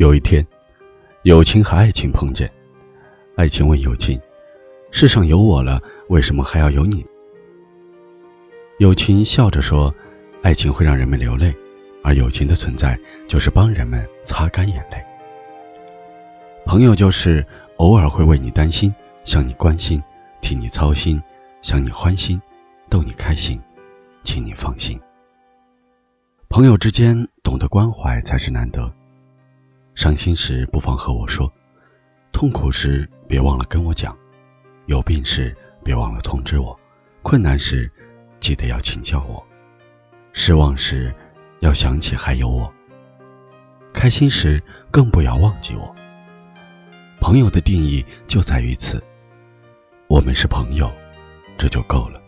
有一天，友情和爱情碰见，爱情问友情：“世上有我了，为什么还要有你？”友情笑着说：“爱情会让人们流泪，而友情的存在就是帮人们擦干眼泪。朋友就是偶尔会为你担心，向你关心，替你操心，想你欢心，逗你开心，请你放心。朋友之间懂得关怀才是难得。伤心时不妨和我说，痛苦时别忘了跟我讲，有病时别忘了通知我，困难时。”记得要请教我，失望时要想起还有我，开心时更不要忘记我。朋友的定义就在于此，我们是朋友，这就够了。